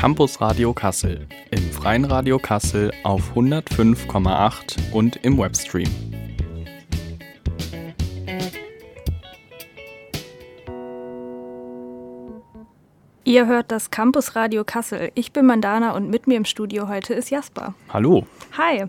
Campus Radio Kassel, im Freien Radio Kassel auf 105,8 und im Webstream. Ihr hört das Campus Radio Kassel. Ich bin Mandana und mit mir im Studio heute ist Jasper. Hallo. Hi.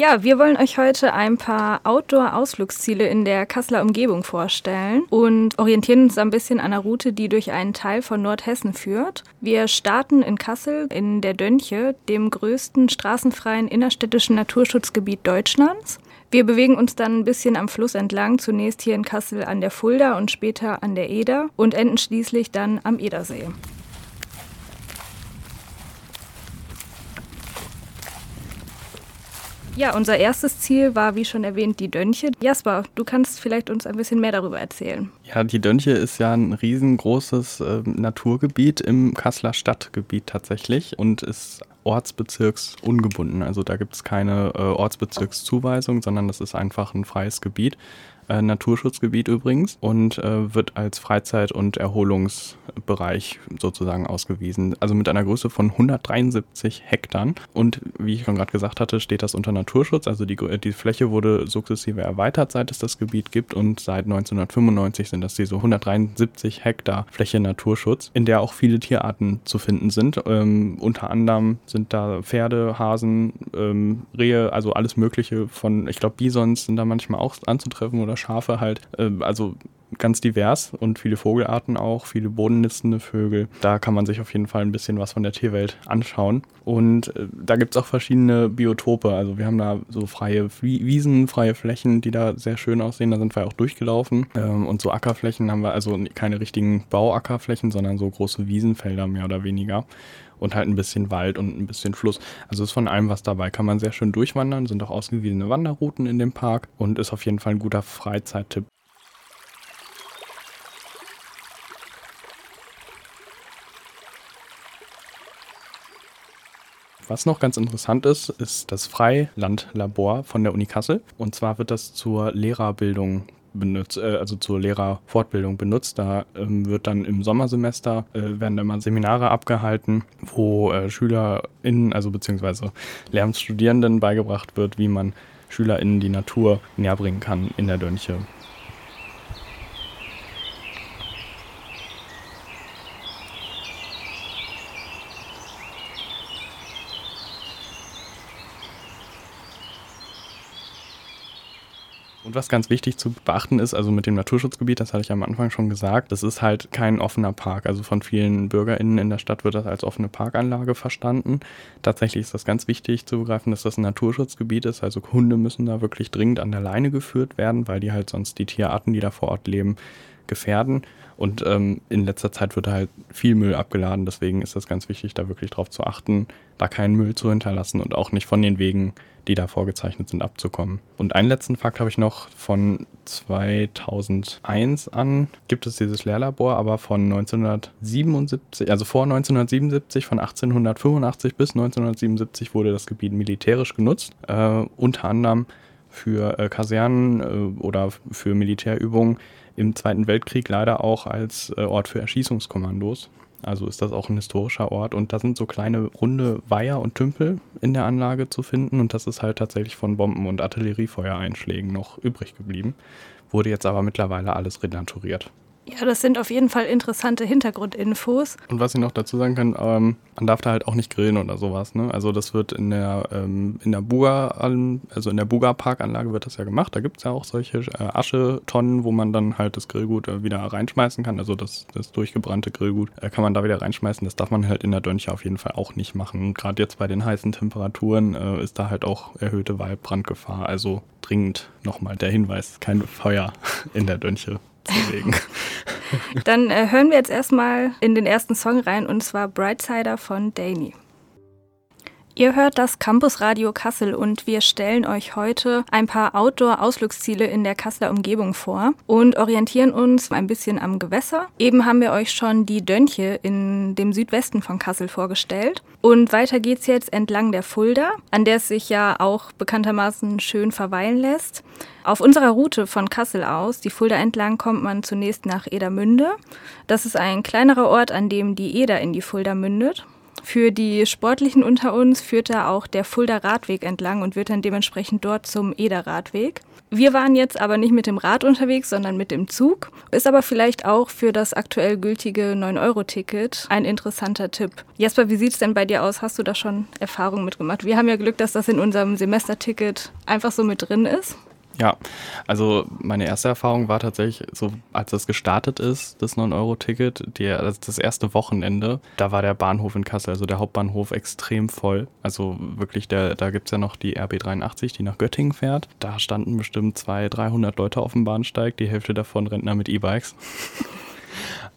Ja, wir wollen euch heute ein paar Outdoor-Ausflugsziele in der Kasseler Umgebung vorstellen und orientieren uns ein bisschen an einer Route, die durch einen Teil von Nordhessen führt. Wir starten in Kassel in der Dönche, dem größten straßenfreien innerstädtischen Naturschutzgebiet Deutschlands. Wir bewegen uns dann ein bisschen am Fluss entlang, zunächst hier in Kassel an der Fulda und später an der Eder und enden schließlich dann am Edersee. Ja, unser erstes Ziel war, wie schon erwähnt, die Dönche. Jasper, du kannst vielleicht uns ein bisschen mehr darüber erzählen. Ja, die Dönche ist ja ein riesengroßes äh, Naturgebiet im Kasseler Stadtgebiet tatsächlich und ist ortsbezirksungebunden. Also da gibt es keine äh, Ortsbezirkszuweisung, sondern das ist einfach ein freies Gebiet äh, Naturschutzgebiet übrigens und äh, wird als Freizeit- und Erholungsbereich sozusagen ausgewiesen. Also mit einer Größe von 173 Hektar. Und wie ich schon gerade gesagt hatte, steht das unter Naturschutz. Also die, die Fläche wurde sukzessive erweitert, seit es das Gebiet gibt. Und seit 1995 sind das diese 173 Hektar Fläche Naturschutz, in der auch viele Tierarten zu finden sind. Ähm, unter anderem sind da Pferde, Hasen, ähm, Rehe, also alles Mögliche von, ich glaube, Bisons sind da manchmal auch anzutreffen oder Schafe halt. Äh, also ganz divers und viele Vogelarten auch, viele bodennistende Vögel. Da kann man sich auf jeden Fall ein bisschen was von der Tierwelt anschauen. Und äh, da gibt es auch verschiedene Biotope. Also wir haben da so freie Wiesen, freie Flächen, die da sehr schön aussehen. Da sind wir auch durchgelaufen. Ähm, und so Ackerflächen haben wir also keine richtigen Bauackerflächen, sondern so große Wiesenfelder mehr oder weniger und halt ein bisschen Wald und ein bisschen Fluss. Also ist von allem was dabei. Kann man sehr schön durchwandern, sind auch ausgewiesene Wanderrouten in dem Park und ist auf jeden Fall ein guter Freizeittipp. Was noch ganz interessant ist, ist das Freilandlabor von der Uni Kassel. Und zwar wird das zur Lehrerbildung benutzt, äh, also zur Lehrerfortbildung benutzt. Da ähm, wird dann im Sommersemester äh, werden immer Seminare abgehalten, wo äh, SchülerInnen, also beziehungsweise Lehramtsstudierenden beigebracht wird, wie man SchülerInnen die Natur näher bringen kann in der Dönche. Und was ganz wichtig zu beachten ist, also mit dem Naturschutzgebiet, das hatte ich am Anfang schon gesagt, das ist halt kein offener Park. Also von vielen BürgerInnen in der Stadt wird das als offene Parkanlage verstanden. Tatsächlich ist das ganz wichtig zu begreifen, dass das ein Naturschutzgebiet ist. Also Hunde müssen da wirklich dringend an der Leine geführt werden, weil die halt sonst die Tierarten, die da vor Ort leben, gefährden. Und ähm, in letzter Zeit wird halt viel Müll abgeladen. Deswegen ist das ganz wichtig, da wirklich drauf zu achten, da keinen Müll zu hinterlassen und auch nicht von den Wegen, die da vorgezeichnet sind, abzukommen. Und einen letzten Fakt habe ich noch von 2001 an gibt es dieses Lehrlabor, aber von 1977, also vor 1977, von 1885 bis 1977 wurde das Gebiet militärisch genutzt, äh, unter anderem für äh, Kasernen äh, oder für Militärübungen im Zweiten Weltkrieg leider auch als äh, Ort für Erschießungskommandos. Also ist das auch ein historischer Ort und da sind so kleine runde Weiher und Tümpel in der Anlage zu finden und das ist halt tatsächlich von Bomben- und Artilleriefeuereinschlägen noch übrig geblieben. Wurde jetzt aber mittlerweile alles renaturiert. Ja, das sind auf jeden Fall interessante Hintergrundinfos. Und was ich noch dazu sagen kann, ähm, man darf da halt auch nicht grillen oder sowas. Ne? Also das wird in der ähm, in der Buga, also in der Buga Parkanlage wird das ja gemacht. Da gibt es ja auch solche äh, Aschetonnen, wo man dann halt das Grillgut äh, wieder reinschmeißen kann. Also das, das durchgebrannte Grillgut äh, kann man da wieder reinschmeißen. Das darf man halt in der Dönche auf jeden Fall auch nicht machen. Gerade jetzt bei den heißen Temperaturen äh, ist da halt auch erhöhte Waldbrandgefahr. Also dringend nochmal der Hinweis, kein Feuer in der Dönche zu legen. Dann äh, hören wir jetzt erstmal in den ersten Song rein und zwar Brightsider von Danny. Ihr hört das Campus Radio Kassel und wir stellen euch heute ein paar Outdoor-Ausflugsziele in der Kasseler Umgebung vor und orientieren uns ein bisschen am Gewässer. Eben haben wir euch schon die Dönche in dem Südwesten von Kassel vorgestellt. Und weiter geht's jetzt entlang der Fulda, an der es sich ja auch bekanntermaßen schön verweilen lässt. Auf unserer Route von Kassel aus, die Fulda entlang, kommt man zunächst nach Edermünde. Das ist ein kleinerer Ort, an dem die Eder in die Fulda mündet. Für die Sportlichen unter uns führt da auch der Fulda Radweg entlang und wird dann dementsprechend dort zum Eder Radweg. Wir waren jetzt aber nicht mit dem Rad unterwegs, sondern mit dem Zug. Ist aber vielleicht auch für das aktuell gültige 9-Euro-Ticket ein interessanter Tipp. Jesper, wie sieht es denn bei dir aus? Hast du da schon Erfahrungen mitgemacht? Wir haben ja Glück, dass das in unserem Semesterticket einfach so mit drin ist. Ja, also meine erste Erfahrung war tatsächlich so, als das gestartet ist, das 9-Euro-Ticket, das erste Wochenende, da war der Bahnhof in Kassel, also der Hauptbahnhof, extrem voll. Also wirklich, der, da gibt es ja noch die RB83, die nach Göttingen fährt. Da standen bestimmt 200, 300 Leute auf dem Bahnsteig, die Hälfte davon Rentner mit E-Bikes.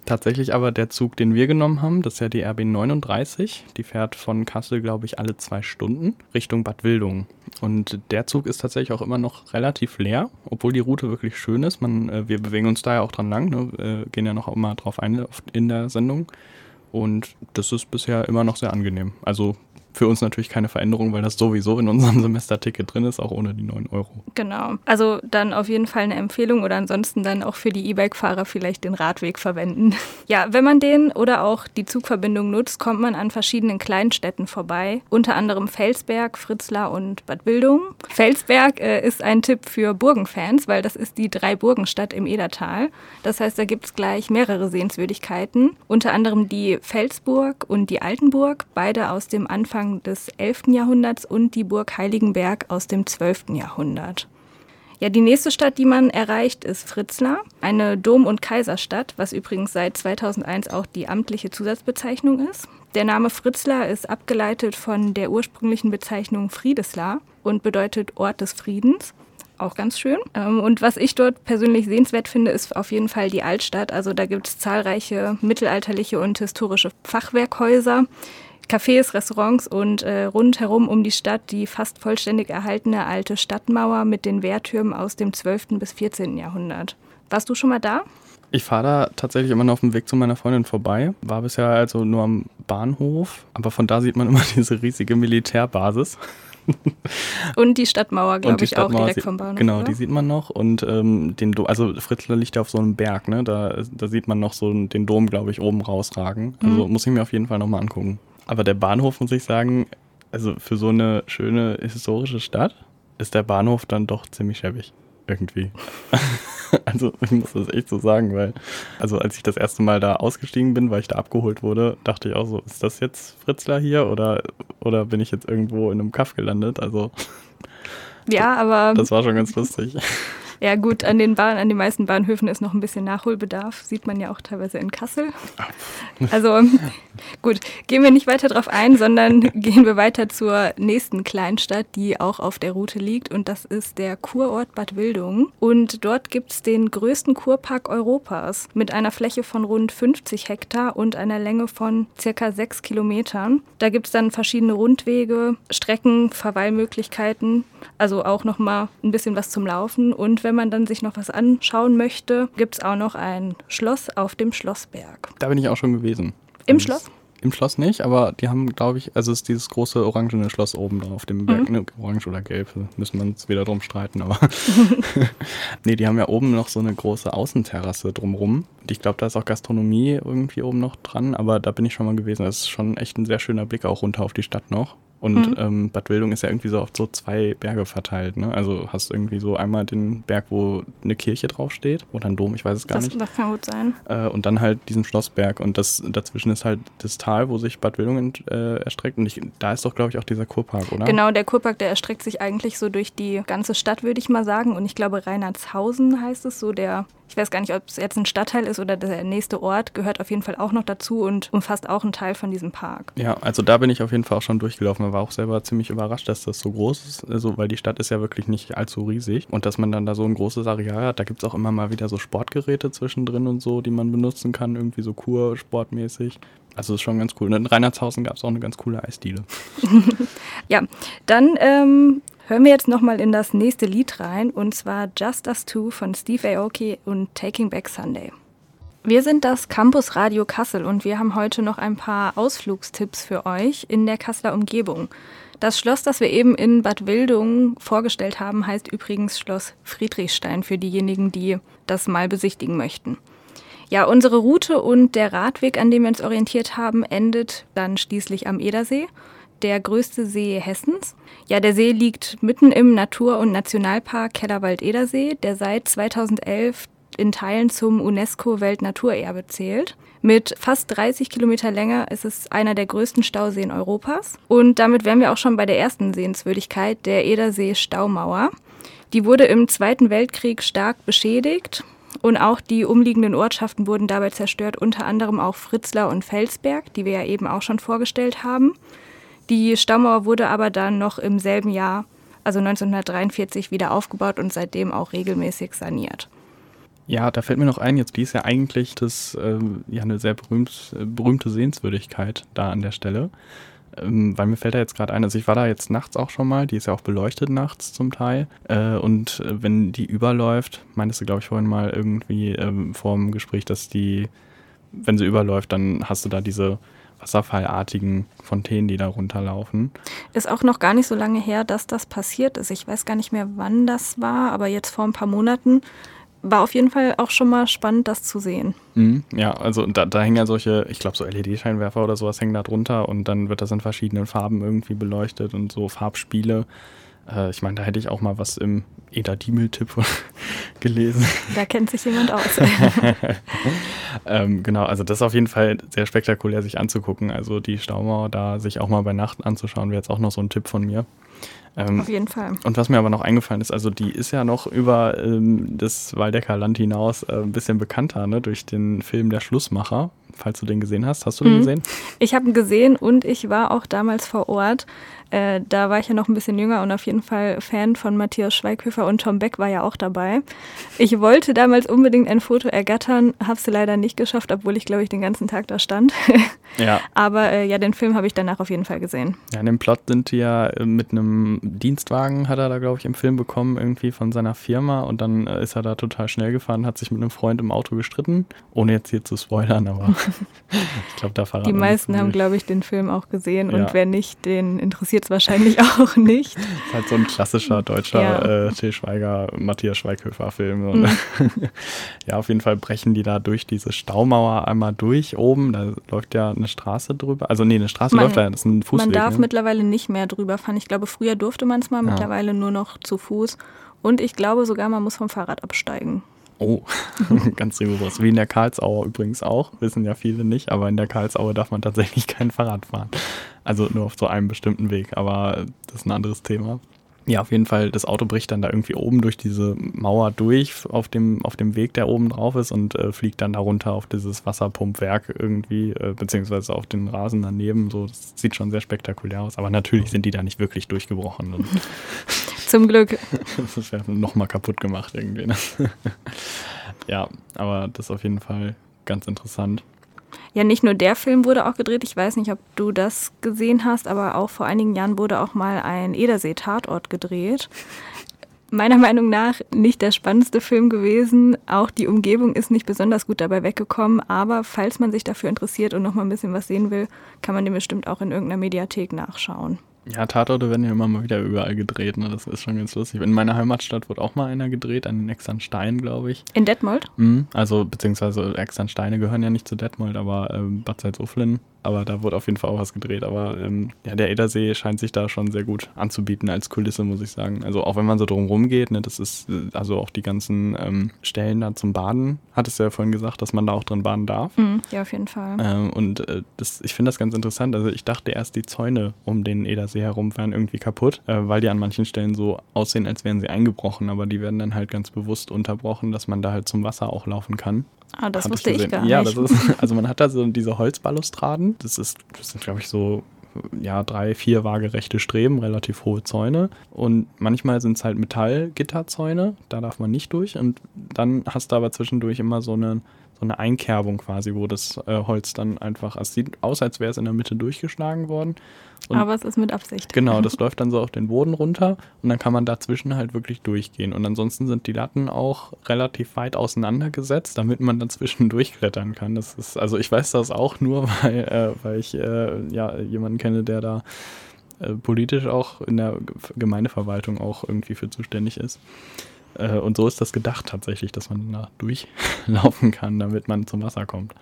Tatsächlich aber der Zug, den wir genommen haben, das ist ja die RB 39. Die fährt von Kassel, glaube ich, alle zwei Stunden Richtung Bad Wildungen. Und der Zug ist tatsächlich auch immer noch relativ leer, obwohl die Route wirklich schön ist. Man, äh, wir bewegen uns da ja auch dran lang, ne? gehen ja noch immer drauf ein in der Sendung. Und das ist bisher immer noch sehr angenehm. Also für uns natürlich keine Veränderung, weil das sowieso in unserem Semesterticket drin ist, auch ohne die 9 Euro. Genau. Also dann auf jeden Fall eine Empfehlung oder ansonsten dann auch für die E-Bike-Fahrer vielleicht den Radweg verwenden. Ja, wenn man den oder auch die Zugverbindung nutzt, kommt man an verschiedenen Kleinstädten vorbei, unter anderem Felsberg, Fritzlar und Bad Wildung. Felsberg äh, ist ein Tipp für Burgenfans, weil das ist die Drei-Burgen-Stadt im Edertal. Das heißt, da gibt es gleich mehrere Sehenswürdigkeiten, unter anderem die Felsburg und die Altenburg, beide aus dem Anfang Anfang des 11. Jahrhunderts und die Burg Heiligenberg aus dem 12. Jahrhundert. Ja, die nächste Stadt, die man erreicht, ist Fritzlar, eine Dom- und Kaiserstadt, was übrigens seit 2001 auch die amtliche Zusatzbezeichnung ist. Der Name Fritzlar ist abgeleitet von der ursprünglichen Bezeichnung Friedeslar und bedeutet Ort des Friedens. Auch ganz schön. Ähm, und was ich dort persönlich sehenswert finde, ist auf jeden Fall die Altstadt. Also da gibt es zahlreiche mittelalterliche und historische Fachwerkhäuser, Cafés, Restaurants und äh, rundherum um die Stadt die fast vollständig erhaltene alte Stadtmauer mit den Wehrtürmen aus dem 12. bis 14. Jahrhundert. Warst du schon mal da? Ich fahre da tatsächlich immer noch auf dem Weg zu meiner Freundin vorbei. War bisher also nur am Bahnhof, aber von da sieht man immer diese riesige Militärbasis. Und die Stadtmauer, glaube ich, Stadtmauer auch direkt vom Bahnhof. Genau, oder? die sieht man noch. Und ähm, den Do also Fritzlar liegt ja auf so einem Berg, ne? Da, da sieht man noch so den Dom, glaube ich, oben rausragen. Also mhm. muss ich mir auf jeden Fall nochmal angucken. Aber der Bahnhof, muss ich sagen, also für so eine schöne historische Stadt ist der Bahnhof dann doch ziemlich schäbig. Irgendwie. also ich muss das echt so sagen, weil, also als ich das erste Mal da ausgestiegen bin, weil ich da abgeholt wurde, dachte ich auch so, ist das jetzt Fritzler hier oder, oder bin ich jetzt irgendwo in einem Kaff gelandet? Also ja, aber. Das war schon ganz lustig. Ja gut, an den, Bahn, an den meisten Bahnhöfen ist noch ein bisschen Nachholbedarf. Sieht man ja auch teilweise in Kassel. Also gut, gehen wir nicht weiter drauf ein, sondern gehen wir weiter zur nächsten Kleinstadt, die auch auf der Route liegt. Und das ist der Kurort Bad Wildungen. Und dort gibt es den größten Kurpark Europas mit einer Fläche von rund 50 Hektar und einer Länge von circa sechs Kilometern. Da gibt es dann verschiedene Rundwege, Strecken, Verweilmöglichkeiten, also auch nochmal ein bisschen was zum Laufen. Und wenn wenn man dann sich noch was anschauen möchte, gibt es auch noch ein Schloss auf dem Schlossberg. Da bin ich auch schon gewesen. Im das Schloss? Im Schloss nicht, aber die haben, glaube ich, also es ist dieses große orangene Schloss oben da auf dem Berg, mhm. ne, orange oder gelb, müssen wir uns wieder drum streiten, aber nee, die haben ja oben noch so eine große Außenterrasse drumrum. Und ich glaube, da ist auch Gastronomie irgendwie oben noch dran, aber da bin ich schon mal gewesen. Das ist schon echt ein sehr schöner Blick auch runter auf die Stadt noch. Und mhm. ähm, Bad Wildung ist ja irgendwie so auf so zwei Berge verteilt. Ne? Also hast irgendwie so einmal den Berg, wo eine Kirche draufsteht oder ein Dom, ich weiß es gar das, nicht. Das kann gut sein. Äh, und dann halt diesen Schlossberg und das dazwischen ist halt das Tal, wo sich Bad Wildung äh, erstreckt. Und ich, da ist doch, glaube ich, auch dieser Kurpark, oder? Genau, der Kurpark, der erstreckt sich eigentlich so durch die ganze Stadt, würde ich mal sagen. Und ich glaube, Reinhardshausen heißt es so, der ich weiß gar nicht, ob es jetzt ein Stadtteil ist oder der nächste Ort, gehört auf jeden Fall auch noch dazu und umfasst auch einen Teil von diesem Park. Ja, also da bin ich auf jeden Fall auch schon durchgelaufen. Man war auch selber ziemlich überrascht, dass das so groß ist, also, weil die Stadt ist ja wirklich nicht allzu riesig und dass man dann da so ein großes Areal hat. Da gibt es auch immer mal wieder so Sportgeräte zwischendrin und so, die man benutzen kann, irgendwie so Kursportmäßig. Also ist schon ganz cool. Und in Reinhardshausen gab es auch eine ganz coole Eisdiele. ja, dann ähm, Hören wir jetzt nochmal in das nächste Lied rein, und zwar Just Us Two von Steve Aoki und Taking Back Sunday. Wir sind das Campus Radio Kassel und wir haben heute noch ein paar Ausflugstipps für euch in der Kasseler Umgebung. Das Schloss, das wir eben in Bad Wildung vorgestellt haben, heißt übrigens Schloss Friedrichstein für diejenigen, die das mal besichtigen möchten. Ja, unsere Route und der Radweg, an dem wir uns orientiert haben, endet dann schließlich am Edersee, der größte See Hessens. Ja, der See liegt mitten im Natur- und Nationalpark Kellerwald-Edersee, der seit 2011 in Teilen zum UNESCO-Weltnaturerbe zählt. Mit fast 30 Kilometer Länge ist es einer der größten Stauseen Europas. Und damit wären wir auch schon bei der ersten Sehenswürdigkeit, der Edersee-Staumauer. Die wurde im Zweiten Weltkrieg stark beschädigt und auch die umliegenden Ortschaften wurden dabei zerstört, unter anderem auch Fritzlar und Felsberg, die wir ja eben auch schon vorgestellt haben. Die Staumauer wurde aber dann noch im selben Jahr, also 1943, wieder aufgebaut und seitdem auch regelmäßig saniert. Ja, da fällt mir noch ein, jetzt die ist ja eigentlich das, äh, ja, eine sehr berühmt, berühmte Sehenswürdigkeit da an der Stelle. Ähm, weil mir fällt da jetzt gerade ein, also ich war da jetzt nachts auch schon mal, die ist ja auch beleuchtet nachts zum Teil. Äh, und äh, wenn die überläuft, meintest du, glaube ich, vorhin mal irgendwie ähm, vor dem Gespräch, dass die, wenn sie überläuft, dann hast du da diese wasserfallartigen Fontänen, die da runterlaufen. Ist auch noch gar nicht so lange her, dass das passiert ist. Ich weiß gar nicht mehr, wann das war, aber jetzt vor ein paar Monaten war auf jeden Fall auch schon mal spannend, das zu sehen. Mhm, ja, also da, da hängen ja solche, ich glaube so LED-Scheinwerfer oder sowas hängen da drunter und dann wird das in verschiedenen Farben irgendwie beleuchtet und so Farbspiele. Äh, ich meine, da hätte ich auch mal was im Eda Diemel-Tipp gelesen. Da kennt sich jemand aus. ähm, genau, also das ist auf jeden Fall sehr spektakulär sich anzugucken. Also die Staumauer da sich auch mal bei Nacht anzuschauen, wäre jetzt auch noch so ein Tipp von mir. Ähm, Auf jeden Fall. Und was mir aber noch eingefallen ist, also die ist ja noch über ähm, das Waldecker Land hinaus äh, ein bisschen bekannter, ne, durch den Film Der Schlussmacher, falls du den gesehen hast. Hast du den mhm. gesehen? Ich habe ihn gesehen und ich war auch damals vor Ort. Äh, da war ich ja noch ein bisschen jünger und auf jeden Fall Fan von Matthias Schweighöfer und Tom Beck war ja auch dabei. Ich wollte damals unbedingt ein Foto ergattern, habe es leider nicht geschafft, obwohl ich, glaube ich, den ganzen Tag da stand. Ja. Aber äh, ja, den Film habe ich danach auf jeden Fall gesehen. Ja, in dem Plot sind die ja äh, mit einem Dienstwagen, hat er da, glaube ich, im Film bekommen, irgendwie von seiner Firma und dann äh, ist er da total schnell gefahren, hat sich mit einem Freund im Auto gestritten, ohne jetzt hier zu spoilern, aber ich glaube, da verraten Die meisten haben, glaube ich, den Film auch gesehen ja. und wer nicht, den interessiert jetzt wahrscheinlich auch nicht. Das ist halt so ein klassischer deutscher ja. äh, Till Schweiger, Matthias Schweighöfer-Film. Mhm. ja, auf jeden Fall brechen die da durch diese Staumauer einmal durch oben. Da läuft ja eine Straße drüber. Also nee, eine Straße man, läuft da, das ist ein Fußweg. Man darf ne? mittlerweile nicht mehr drüber fahren. Ich glaube, früher durfte man es mal, ja. mittlerweile nur noch zu Fuß. Und ich glaube sogar, man muss vom Fahrrad absteigen. Oh, ganz rigoros. Wie in der Karlsauer übrigens auch. Wissen ja viele nicht, aber in der Karlsauer darf man tatsächlich kein Fahrrad fahren. Also nur auf so einem bestimmten Weg, aber das ist ein anderes Thema. Ja, auf jeden Fall, das Auto bricht dann da irgendwie oben durch diese Mauer durch auf dem, auf dem Weg, der oben drauf ist und äh, fliegt dann darunter auf dieses Wasserpumpwerk irgendwie, äh, beziehungsweise auf den Rasen daneben. So, das sieht schon sehr spektakulär aus, aber natürlich sind die da nicht wirklich durchgebrochen. Zum Glück. das wäre nochmal kaputt gemacht irgendwie. Ne? ja, aber das ist auf jeden Fall ganz interessant. Ja, nicht nur der Film wurde auch gedreht. Ich weiß nicht, ob du das gesehen hast, aber auch vor einigen Jahren wurde auch mal ein Edersee-Tatort gedreht. Meiner Meinung nach nicht der spannendste Film gewesen. Auch die Umgebung ist nicht besonders gut dabei weggekommen. Aber falls man sich dafür interessiert und noch mal ein bisschen was sehen will, kann man den bestimmt auch in irgendeiner Mediathek nachschauen. Ja, Tatorte werden ja immer mal wieder überall gedreht, ne? Das ist schon ganz lustig. In meiner Heimatstadt wurde auch mal einer gedreht, an den Externstein, glaube ich. In Detmold? Mhm, also, beziehungsweise Externsteine gehören ja nicht zu Detmold, aber ähm, Bad Salzuflen aber da wurde auf jeden Fall auch was gedreht. Aber ähm, ja, der Edersee scheint sich da schon sehr gut anzubieten als Kulisse, muss ich sagen. Also auch wenn man so drum geht, ne, das ist äh, also auch die ganzen ähm, Stellen da zum Baden, hattest du ja vorhin gesagt, dass man da auch drin baden darf. Mhm, ja, auf jeden Fall. Ähm, und äh, das, ich finde das ganz interessant. Also ich dachte erst, die Zäune um den Edersee herum wären irgendwie kaputt, äh, weil die an manchen Stellen so aussehen, als wären sie eingebrochen, aber die werden dann halt ganz bewusst unterbrochen, dass man da halt zum Wasser auch laufen kann. Ah, das wusste ich, ich gar nicht. Ja, das ist, also man hat da so diese Holzbalustraden. Das ist, das sind, glaube ich, so ja, drei, vier waagerechte Streben, relativ hohe Zäune. Und manchmal sind es halt Metallgitterzäune, da darf man nicht durch. Und dann hast du aber zwischendurch immer so eine so eine Einkerbung quasi, wo das äh, Holz dann einfach, es sieht aus, als wäre es in der Mitte durchgeschlagen worden. Und Aber es ist mit Absicht. Genau, das läuft dann so auf den Boden runter und dann kann man dazwischen halt wirklich durchgehen. Und ansonsten sind die Latten auch relativ weit auseinandergesetzt, damit man dazwischen durchklettern kann. Das ist, also ich weiß das auch nur, weil, äh, weil ich äh, ja jemanden kenne, der da äh, politisch auch in der Gemeindeverwaltung auch irgendwie für zuständig ist. Äh, und so ist das gedacht tatsächlich, dass man da durchlaufen kann, damit man zum Wasser kommt.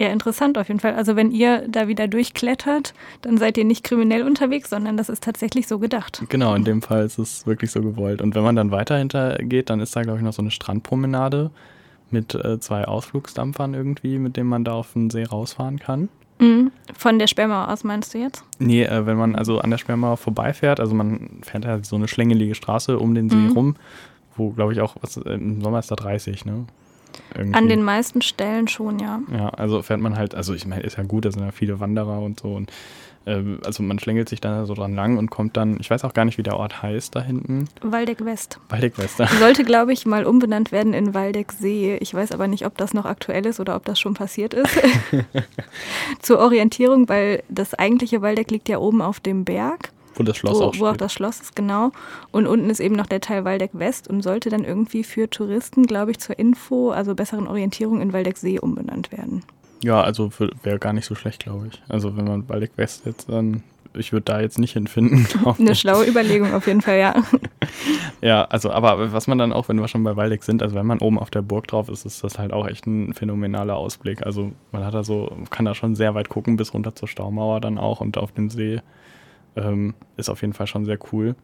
Ja, interessant auf jeden Fall. Also wenn ihr da wieder durchklettert, dann seid ihr nicht kriminell unterwegs, sondern das ist tatsächlich so gedacht. Genau, in dem Fall ist es wirklich so gewollt. Und wenn man dann weiter hintergeht, dann ist da, glaube ich, noch so eine Strandpromenade mit äh, zwei Ausflugsdampfern irgendwie, mit denen man da auf den See rausfahren kann. Mhm. Von der Sperrmauer aus meinst du jetzt? Nee, äh, wenn man also an der Sperrmauer vorbeifährt, also man fährt ja so eine schlängelige Straße um den See mhm. rum, wo, glaube ich, auch, was, im Sommer ist da 30, ne? Irgendwie. An den meisten Stellen schon, ja. Ja, also fährt man halt, also ich meine, ist ja gut, da sind ja viele Wanderer und so. Und äh, also man schlängelt sich da so dran lang und kommt dann, ich weiß auch gar nicht, wie der Ort heißt da hinten. Waldeck West. Waldeck West. Ja. Sollte, glaube ich, mal umbenannt werden in Waldeck See. Ich weiß aber nicht, ob das noch aktuell ist oder ob das schon passiert ist. Zur Orientierung, weil das eigentliche Waldeck liegt ja oben auf dem Berg. Wo das Schloss wo, auch steht. Wo auch das Schloss ist, genau. Und unten ist eben noch der Teil Waldeck West und sollte dann irgendwie für Touristen, glaube ich, zur Info, also besseren Orientierung in Waldeck See umbenannt werden. Ja, also wäre gar nicht so schlecht, glaube ich. Also wenn man Waldeck West jetzt dann, ich würde da jetzt nicht hinfinden. Eine schlaue Überlegung auf jeden Fall, ja. ja, also aber was man dann auch, wenn wir schon bei Waldeck sind, also wenn man oben auf der Burg drauf ist, ist das halt auch echt ein phänomenaler Ausblick. Also man hat da so, kann da schon sehr weit gucken bis runter zur Staumauer dann auch und auf den See. Ähm, ist auf jeden Fall schon sehr cool.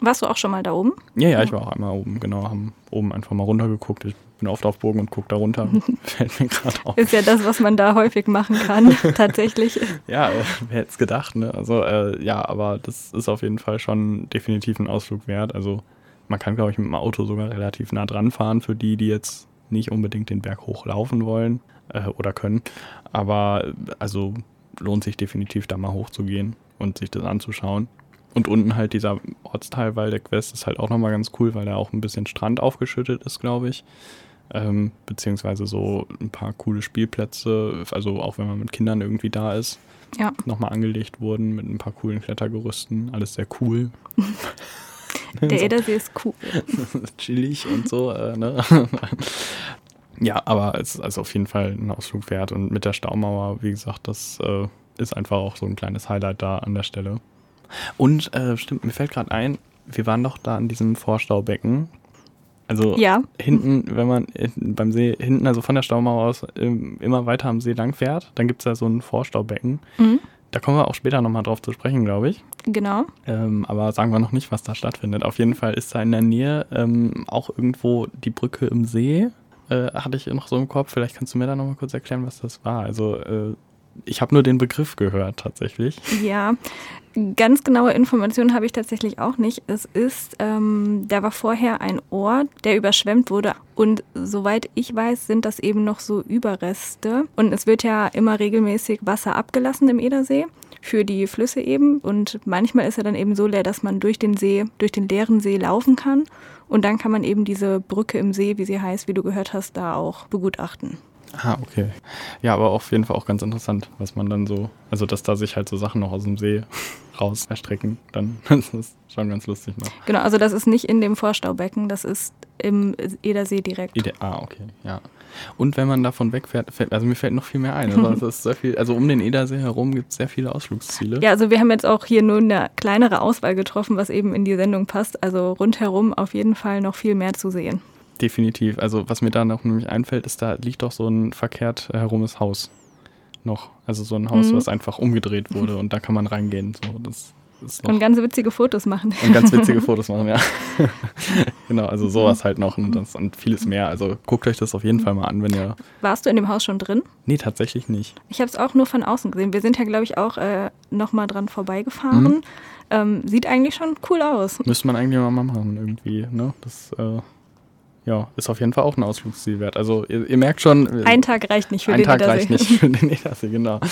Warst du auch schon mal da oben? Ja, ja, ich war auch einmal oben, genau. Haben oben einfach mal runtergeguckt. Ich bin oft auf Bogen und gucke da runter. Fällt mir gerade auf. Ist ja das, was man da häufig machen kann, tatsächlich. Ja, äh, wer hätte es gedacht, ne? Also, äh, ja, aber das ist auf jeden Fall schon definitiv ein Ausflug wert. Also, man kann, glaube ich, mit dem Auto sogar relativ nah dran fahren für die, die jetzt nicht unbedingt den Berg hochlaufen wollen äh, oder können. Aber, also, lohnt sich definitiv da mal hochzugehen und sich das anzuschauen. Und unten halt dieser Ortsteil Waldeck West ist halt auch nochmal ganz cool, weil da auch ein bisschen Strand aufgeschüttet ist, glaube ich. Ähm, beziehungsweise so ein paar coole Spielplätze, also auch wenn man mit Kindern irgendwie da ist, ja. nochmal angelegt wurden mit ein paar coolen Klettergerüsten. Alles sehr cool. Der Edersee ist cool. Chillig und so. Äh, ne? ja, aber es ist also auf jeden Fall ein Ausflug wert. Und mit der Staumauer, wie gesagt, das äh, ist einfach auch so ein kleines Highlight da an der Stelle. Und äh, stimmt, mir fällt gerade ein, wir waren doch da an diesem Vorstaubecken. Also ja. hinten, wenn man beim See, hinten, also von der Staumauer aus, immer weiter am See lang fährt, dann gibt es da so ein Vorstaubecken. Mhm. Da kommen wir auch später nochmal drauf zu sprechen, glaube ich. Genau. Ähm, aber sagen wir noch nicht, was da stattfindet. Auf jeden Fall ist da in der Nähe ähm, auch irgendwo die Brücke im See. Äh, hatte ich noch so im Kopf. Vielleicht kannst du mir da nochmal kurz erklären, was das war. Also äh, ich habe nur den Begriff gehört tatsächlich. Ja, ganz genaue Informationen habe ich tatsächlich auch nicht. Es ist, ähm, da war vorher ein Ort, der überschwemmt wurde. Und soweit ich weiß, sind das eben noch so Überreste. Und es wird ja immer regelmäßig Wasser abgelassen im Edersee für die Flüsse eben. Und manchmal ist er dann eben so leer, dass man durch den See, durch den leeren See laufen kann. Und dann kann man eben diese Brücke im See, wie sie heißt, wie du gehört hast, da auch begutachten. Ah, okay. Ja, aber auf jeden Fall auch ganz interessant, was man dann so, also dass da sich halt so Sachen noch aus dem See raus erstrecken, dann das ist schon ganz lustig noch. Genau, also das ist nicht in dem Vorstaubecken, das ist im Edersee direkt. Ede ah, okay, ja. Und wenn man davon wegfährt, fällt, also mir fällt noch viel mehr ein. Also, ist sehr viel, also um den Edersee herum gibt es sehr viele Ausflugsziele. Ja, also wir haben jetzt auch hier nur eine kleinere Auswahl getroffen, was eben in die Sendung passt. Also rundherum auf jeden Fall noch viel mehr zu sehen. Definitiv. Also was mir da noch nämlich einfällt, ist, da liegt doch so ein verkehrt herumes Haus noch. Also so ein Haus, mhm. was einfach umgedreht wurde und da kann man reingehen. So, das und ganz witzige Fotos machen. Und ganz witzige Fotos machen, ja. genau, also sowas halt noch und, das, und vieles mehr. Also guckt euch das auf jeden Fall mal an, wenn ihr. Warst du in dem Haus schon drin? Nee, tatsächlich nicht. Ich habe es auch nur von außen gesehen. Wir sind ja, glaube ich, auch äh, nochmal dran vorbeigefahren. Mhm. Ähm, sieht eigentlich schon cool aus. Müsste man eigentlich mal machen, irgendwie, ne? Das äh, ja, ist auf jeden Fall auch ein Ausflugsziel wert. Also ihr, ihr merkt schon. Ein Tag reicht nicht für den Edersee. Ein Tag reicht nicht für den Edersee, genau.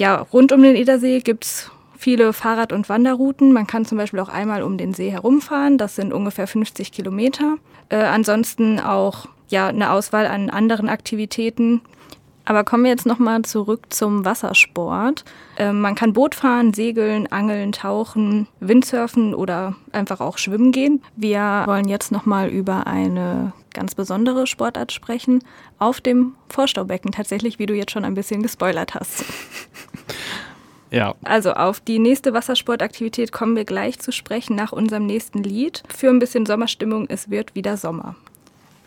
Ja, rund um den Edersee gibt es viele Fahrrad- und Wanderrouten. Man kann zum Beispiel auch einmal um den See herumfahren. Das sind ungefähr 50 Kilometer. Äh, ansonsten auch ja, eine Auswahl an anderen Aktivitäten. Aber kommen wir jetzt nochmal zurück zum Wassersport. Ähm, man kann Boot fahren, segeln, angeln, tauchen, Windsurfen oder einfach auch schwimmen gehen. Wir wollen jetzt nochmal über eine ganz besondere Sportart sprechen. Auf dem Vorstaubecken tatsächlich, wie du jetzt schon ein bisschen gespoilert hast. Ja. Also auf die nächste Wassersportaktivität kommen wir gleich zu sprechen nach unserem nächsten Lied. Für ein bisschen Sommerstimmung, es wird wieder Sommer.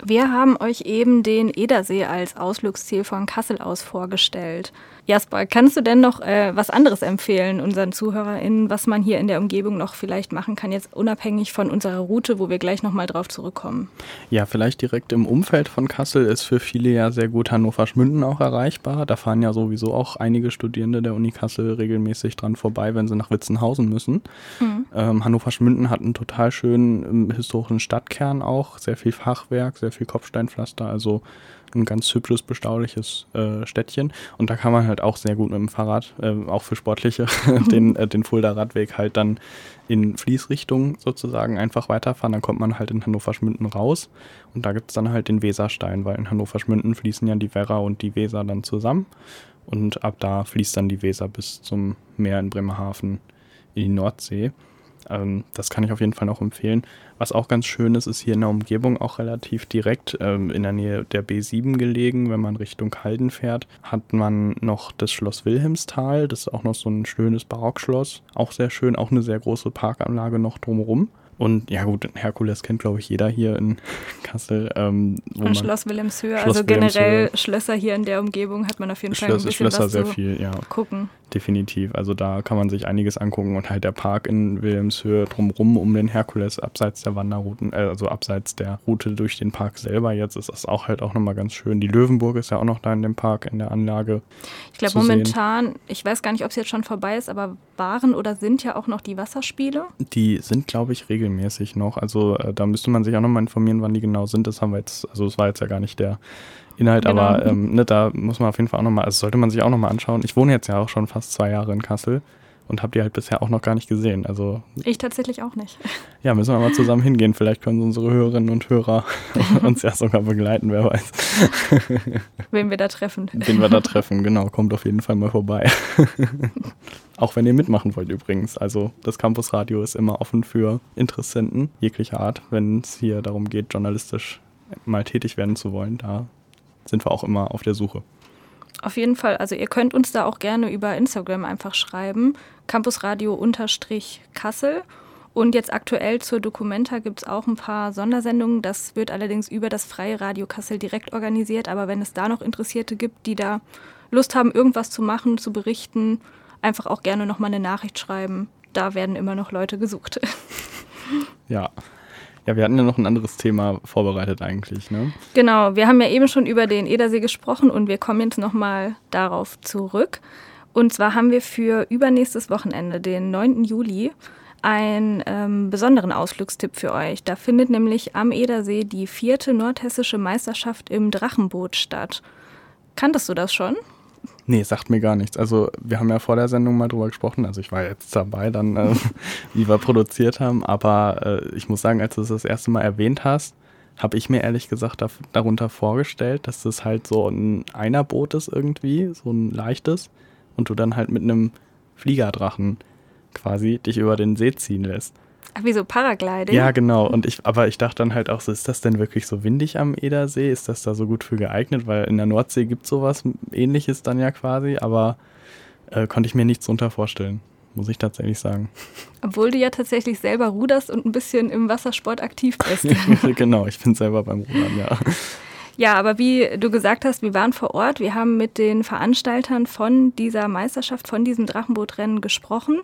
Wir haben euch eben den Edersee als Ausflugsziel von Kassel aus vorgestellt. Jasper, kannst du denn noch äh, was anderes empfehlen unseren ZuhörerInnen, was man hier in der Umgebung noch vielleicht machen kann, jetzt unabhängig von unserer Route, wo wir gleich nochmal drauf zurückkommen? Ja, vielleicht direkt im Umfeld von Kassel ist für viele ja sehr gut Hannover-Schmünden auch erreichbar. Da fahren ja sowieso auch einige Studierende der Uni Kassel regelmäßig dran vorbei, wenn sie nach Witzenhausen müssen. Mhm. Ähm, Hannover-Schmünden hat einen total schönen ähm, historischen Stadtkern auch, sehr viel Fachwerk, sehr viel Kopfsteinpflaster, also ein ganz hübsches, bestauliches äh, Städtchen. Und da kann man halt auch sehr gut mit dem Fahrrad, äh, auch für Sportliche, den, äh, den Fulda Radweg halt dann in Fließrichtung sozusagen einfach weiterfahren. Dann kommt man halt in Hannover-Schmünden raus. Und da gibt es dann halt den Weserstein, weil in Hannover-Schmünden fließen ja die Werra und die Weser dann zusammen. Und ab da fließt dann die Weser bis zum Meer in Bremerhaven in die Nordsee. Ähm, das kann ich auf jeden Fall noch empfehlen. Was auch ganz schön ist, ist hier in der Umgebung auch relativ direkt ähm, in der Nähe der B7 gelegen. Wenn man Richtung Halden fährt, hat man noch das Schloss Wilhelmsthal. Das ist auch noch so ein schönes Barockschloss. Auch sehr schön, auch eine sehr große Parkanlage noch drumherum. Und ja gut, Herkules kennt, glaube ich, jeder hier in Kassel. Ähm, wo Schloss Wilhelmshöhe, Schloss also generell Schlösser hier in der Umgebung hat man auf jeden Fall Schlösser, ein bisschen Schlösser was sehr viel, ja. gucken. Definitiv, also da kann man sich einiges angucken und halt der Park in Wilhelmshöhe drumherum um den Herkules, abseits der Wanderrouten, äh, also abseits der Route durch den Park selber jetzt ist das auch halt auch nochmal ganz schön. Die Löwenburg ist ja auch noch da in dem Park, in der Anlage. Ich glaube momentan, sehen. ich weiß gar nicht, ob es jetzt schon vorbei ist, aber waren oder sind ja auch noch die Wasserspiele? Die sind, glaube ich, regelmäßig regelmäßig noch. Also äh, da müsste man sich auch nochmal informieren, wann die genau sind. Das haben wir jetzt, also es war jetzt ja gar nicht der Inhalt, genau. aber ähm, ne, da muss man auf jeden Fall auch nochmal, also sollte man sich auch nochmal anschauen. Ich wohne jetzt ja auch schon fast zwei Jahre in Kassel und habe die halt bisher auch noch gar nicht gesehen. Also ich tatsächlich auch nicht. Ja, müssen wir mal zusammen hingehen. Vielleicht können unsere Hörerinnen und Hörer uns ja sogar begleiten, wer weiß. Wen wir da treffen. Wen wir da treffen, genau. Kommt auf jeden Fall mal vorbei. auch wenn ihr mitmachen wollt übrigens. Also das Campusradio ist immer offen für Interessenten jeglicher Art, wenn es hier darum geht, journalistisch mal tätig werden zu wollen. Da sind wir auch immer auf der Suche. Auf jeden Fall. Also ihr könnt uns da auch gerne über Instagram einfach schreiben. Campusradio-Kassel. Und jetzt aktuell zur Documenta gibt es auch ein paar Sondersendungen. Das wird allerdings über das Freie Radio Kassel direkt organisiert. Aber wenn es da noch Interessierte gibt, die da Lust haben, irgendwas zu machen, zu berichten, einfach auch gerne nochmal eine Nachricht schreiben. Da werden immer noch Leute gesucht. Ja, ja, wir hatten ja noch ein anderes Thema vorbereitet eigentlich, ne? Genau, wir haben ja eben schon über den Edersee gesprochen und wir kommen jetzt nochmal darauf zurück. Und zwar haben wir für übernächstes Wochenende, den 9. Juli, einen ähm, besonderen Ausflugstipp für euch. Da findet nämlich am Edersee die vierte nordhessische Meisterschaft im Drachenboot statt. Kanntest du das schon? Nee, sagt mir gar nichts. Also wir haben ja vor der Sendung mal drüber gesprochen. Also ich war jetzt dabei, dann äh, wie wir produziert haben. Aber äh, ich muss sagen, als du es das erste Mal erwähnt hast, habe ich mir ehrlich gesagt darunter vorgestellt, dass das halt so ein Einerboot ist irgendwie, so ein leichtes. Und du dann halt mit einem Fliegerdrachen quasi dich über den See ziehen lässt. Ach, wie so Paragliding? Ja, genau. Und ich, aber ich dachte dann halt auch so, ist das denn wirklich so windig am Edersee? Ist das da so gut für geeignet? Weil in der Nordsee gibt es sowas ähnliches dann ja quasi, aber äh, konnte ich mir nichts drunter vorstellen. Muss ich tatsächlich sagen. Obwohl du ja tatsächlich selber ruderst und ein bisschen im Wassersport aktiv bist. genau, ich bin selber beim Rudern, ja. Ja, aber wie du gesagt hast, wir waren vor Ort, wir haben mit den Veranstaltern von dieser Meisterschaft, von diesem Drachenbootrennen gesprochen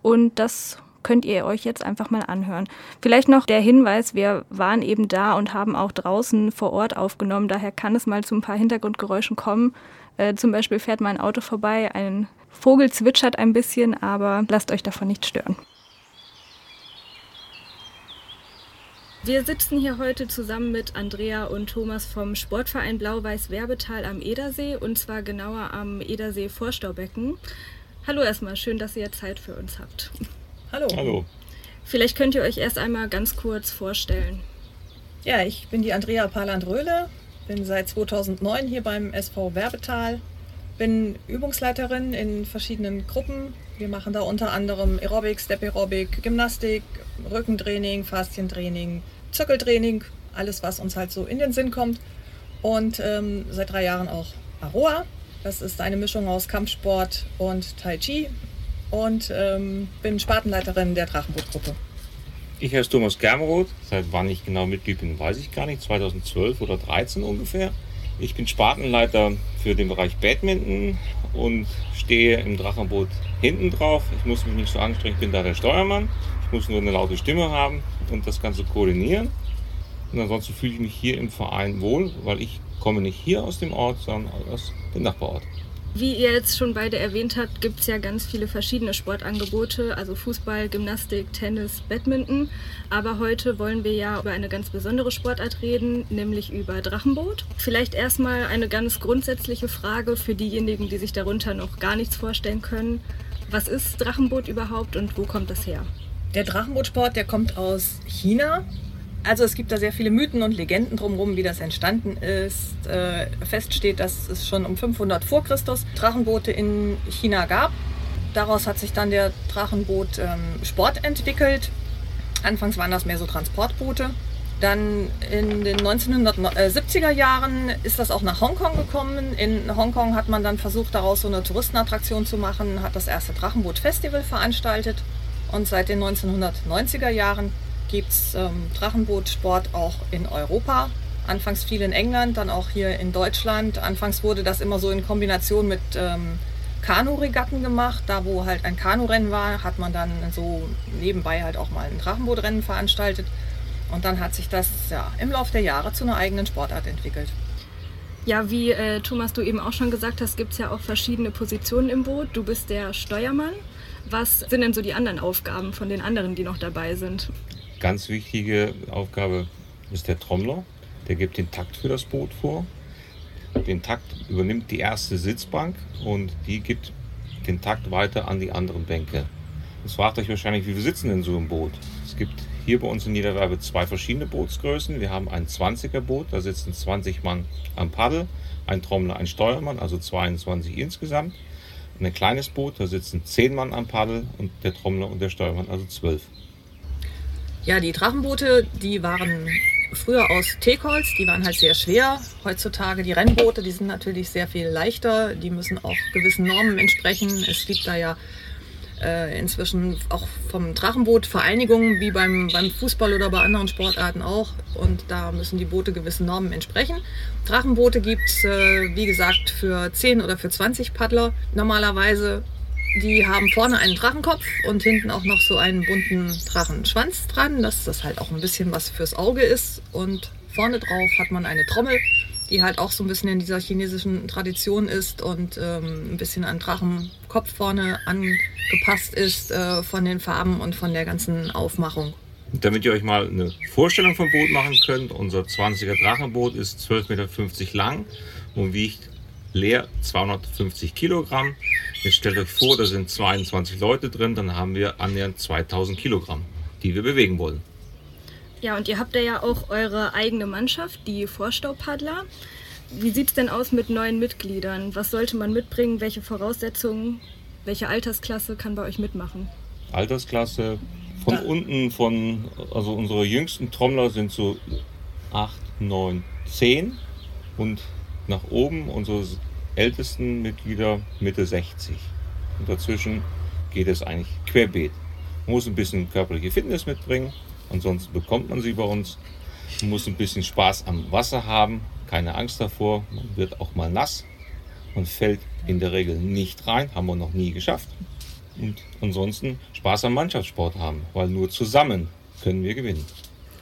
und das könnt ihr euch jetzt einfach mal anhören. Vielleicht noch der Hinweis, wir waren eben da und haben auch draußen vor Ort aufgenommen, daher kann es mal zu ein paar Hintergrundgeräuschen kommen. Äh, zum Beispiel fährt mal ein Auto vorbei, ein Vogel zwitschert ein bisschen, aber lasst euch davon nicht stören. Wir sitzen hier heute zusammen mit Andrea und Thomas vom Sportverein Blau-Weiß Werbetal am Edersee und zwar genauer am Edersee Vorstaubecken. Hallo erstmal, schön, dass ihr Zeit für uns habt. Hallo. Hallo. Vielleicht könnt ihr euch erst einmal ganz kurz vorstellen. Ja, ich bin die Andrea Paland-Röhle, bin seit 2009 hier beim SV Werbetal, bin Übungsleiterin in verschiedenen Gruppen. Wir machen da unter anderem Aerobic, Step Aerobic, Gymnastik, Rückentraining, Faszientraining, Zirkeltraining, alles was uns halt so in den Sinn kommt. Und ähm, seit drei Jahren auch Aroa. Das ist eine Mischung aus Kampfsport und Tai Chi und ähm, bin Spartenleiterin der Drachenbootgruppe. Ich heiße Thomas Germeroth. Seit wann ich genau Mitglied bin, weiß ich gar nicht. 2012 oder 2013 ungefähr. Ich bin Spartenleiter für den Bereich Badminton und stehe im Drachenboot hinten drauf. Ich muss mich nicht so anstrengen, ich bin da der Steuermann. Ich muss nur eine laute Stimme haben und das Ganze koordinieren. Und ansonsten fühle ich mich hier im Verein wohl, weil ich komme nicht hier aus dem Ort, sondern aus dem Nachbarort. Wie ihr jetzt schon beide erwähnt habt, gibt es ja ganz viele verschiedene Sportangebote, also Fußball, Gymnastik, Tennis, Badminton. Aber heute wollen wir ja über eine ganz besondere Sportart reden, nämlich über Drachenboot. Vielleicht erstmal eine ganz grundsätzliche Frage für diejenigen, die sich darunter noch gar nichts vorstellen können. Was ist Drachenboot überhaupt und wo kommt das her? Der Drachenbootsport, der kommt aus China. Also es gibt da sehr viele Mythen und Legenden drumherum, wie das entstanden ist. Äh, fest steht, dass es schon um 500 vor Christus Drachenboote in China gab. Daraus hat sich dann der Drachenboot-Sport ähm, entwickelt. Anfangs waren das mehr so Transportboote. Dann in den 1970er Jahren ist das auch nach Hongkong gekommen. In Hongkong hat man dann versucht, daraus so eine Touristenattraktion zu machen, hat das erste Drachenboot-Festival veranstaltet. Und seit den 1990er Jahren gibt es ähm, Drachenbootsport auch in Europa. Anfangs viel in England, dann auch hier in Deutschland. Anfangs wurde das immer so in Kombination mit ähm, Kanu-Regatten gemacht. Da, wo halt ein Kanurennen war, hat man dann so nebenbei halt auch mal ein Drachenbootrennen veranstaltet. Und dann hat sich das ja, im Laufe der Jahre zu einer eigenen Sportart entwickelt. Ja, wie äh, Thomas du eben auch schon gesagt hast, gibt es ja auch verschiedene Positionen im Boot. Du bist der Steuermann. Was sind denn so die anderen Aufgaben von den anderen, die noch dabei sind? Ganz wichtige Aufgabe ist der Trommler. Der gibt den Takt für das Boot vor. Den Takt übernimmt die erste Sitzbank und die gibt den Takt weiter an die anderen Bänke. Jetzt fragt euch wahrscheinlich, wie wir sitzen in so einem Boot. Es gibt hier bei uns in Niederwerbe zwei verschiedene Bootsgrößen. Wir haben ein 20er Boot, da sitzen 20 Mann am Paddel, ein Trommler, ein Steuermann, also 22 insgesamt. Ein kleines Boot, da sitzen 10 Mann am Paddel und der Trommler und der Steuermann, also 12. Ja, die Drachenboote, die waren früher aus Teakholz, die waren halt sehr schwer. Heutzutage die Rennboote, die sind natürlich sehr viel leichter, die müssen auch gewissen Normen entsprechen. Es gibt da ja äh, inzwischen auch vom Drachenboot Vereinigungen, wie beim, beim Fußball oder bei anderen Sportarten auch. Und da müssen die Boote gewissen Normen entsprechen. Drachenboote gibt es, äh, wie gesagt, für 10 oder für 20 Paddler normalerweise. Die haben vorne einen Drachenkopf und hinten auch noch so einen bunten Drachenschwanz dran, dass das halt auch ein bisschen was fürs Auge ist. Und vorne drauf hat man eine Trommel, die halt auch so ein bisschen in dieser chinesischen Tradition ist und ähm, ein bisschen an Drachenkopf vorne angepasst ist äh, von den Farben und von der ganzen Aufmachung. Damit ihr euch mal eine Vorstellung vom Boot machen könnt, unser 20er Drachenboot ist 12,50 Meter lang und wiegt leer 250 Kilogramm. Jetzt stellt euch vor, da sind 22 Leute drin, dann haben wir annähernd 2000 Kilogramm, die wir bewegen wollen. Ja, und ihr habt ja auch eure eigene Mannschaft, die Vorstaupaddler. Wie sieht es denn aus mit neuen Mitgliedern? Was sollte man mitbringen? Welche Voraussetzungen, welche Altersklasse kann bei euch mitmachen? Altersklasse von ja. unten, von, also unsere jüngsten Trommler sind so 8, 9, 10 und nach oben unsere ältesten Mitglieder Mitte 60. Und dazwischen geht es eigentlich querbeet. Man muss ein bisschen körperliche Fitness mitbringen, ansonsten bekommt man sie bei uns. Man muss ein bisschen Spaß am Wasser haben, keine Angst davor. Man wird auch mal nass. Man fällt in der Regel nicht rein, haben wir noch nie geschafft. Und ansonsten Spaß am Mannschaftssport haben, weil nur zusammen können wir gewinnen.